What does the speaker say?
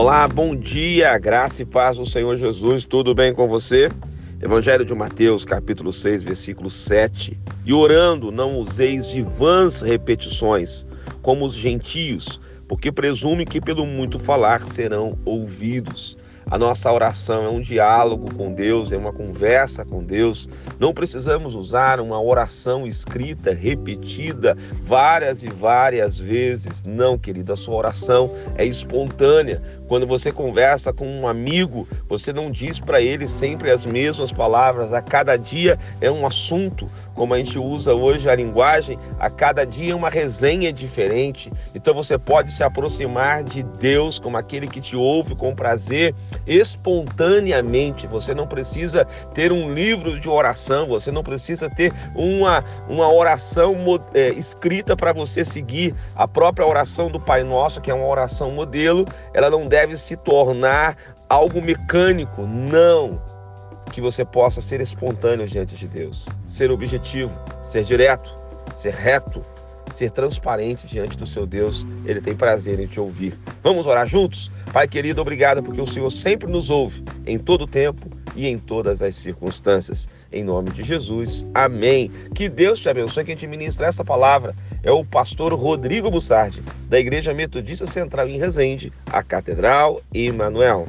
Olá, bom dia, graça e paz do Senhor Jesus, tudo bem com você? Evangelho de Mateus, capítulo 6, versículo 7. E orando, não useis de vãs repetições, como os gentios, porque presume que pelo muito falar serão ouvidos. A nossa oração é um diálogo com Deus, é uma conversa com Deus. Não precisamos usar uma oração escrita, repetida várias e várias vezes. Não, querida, a sua oração é espontânea. Quando você conversa com um amigo, você não diz para ele sempre as mesmas palavras. A cada dia é um assunto como a gente usa hoje a linguagem, a cada dia é uma resenha diferente. Então você pode se aproximar de Deus como aquele que te ouve com prazer, espontaneamente. Você não precisa ter um livro de oração, você não precisa ter uma, uma oração é, escrita para você seguir. A própria oração do Pai Nosso, que é uma oração modelo, ela não deve se tornar algo mecânico. Não que você possa ser espontâneo diante de Deus, ser objetivo, ser direto, ser reto, ser transparente diante do seu Deus. Ele tem prazer em te ouvir. Vamos orar juntos? Pai querido, obrigado porque o Senhor sempre nos ouve em todo tempo e em todas as circunstâncias. Em nome de Jesus. Amém. Que Deus te abençoe. Quem te ministra esta palavra é o pastor Rodrigo Bussardi, da Igreja Metodista Central em Resende, a Catedral Emanuel.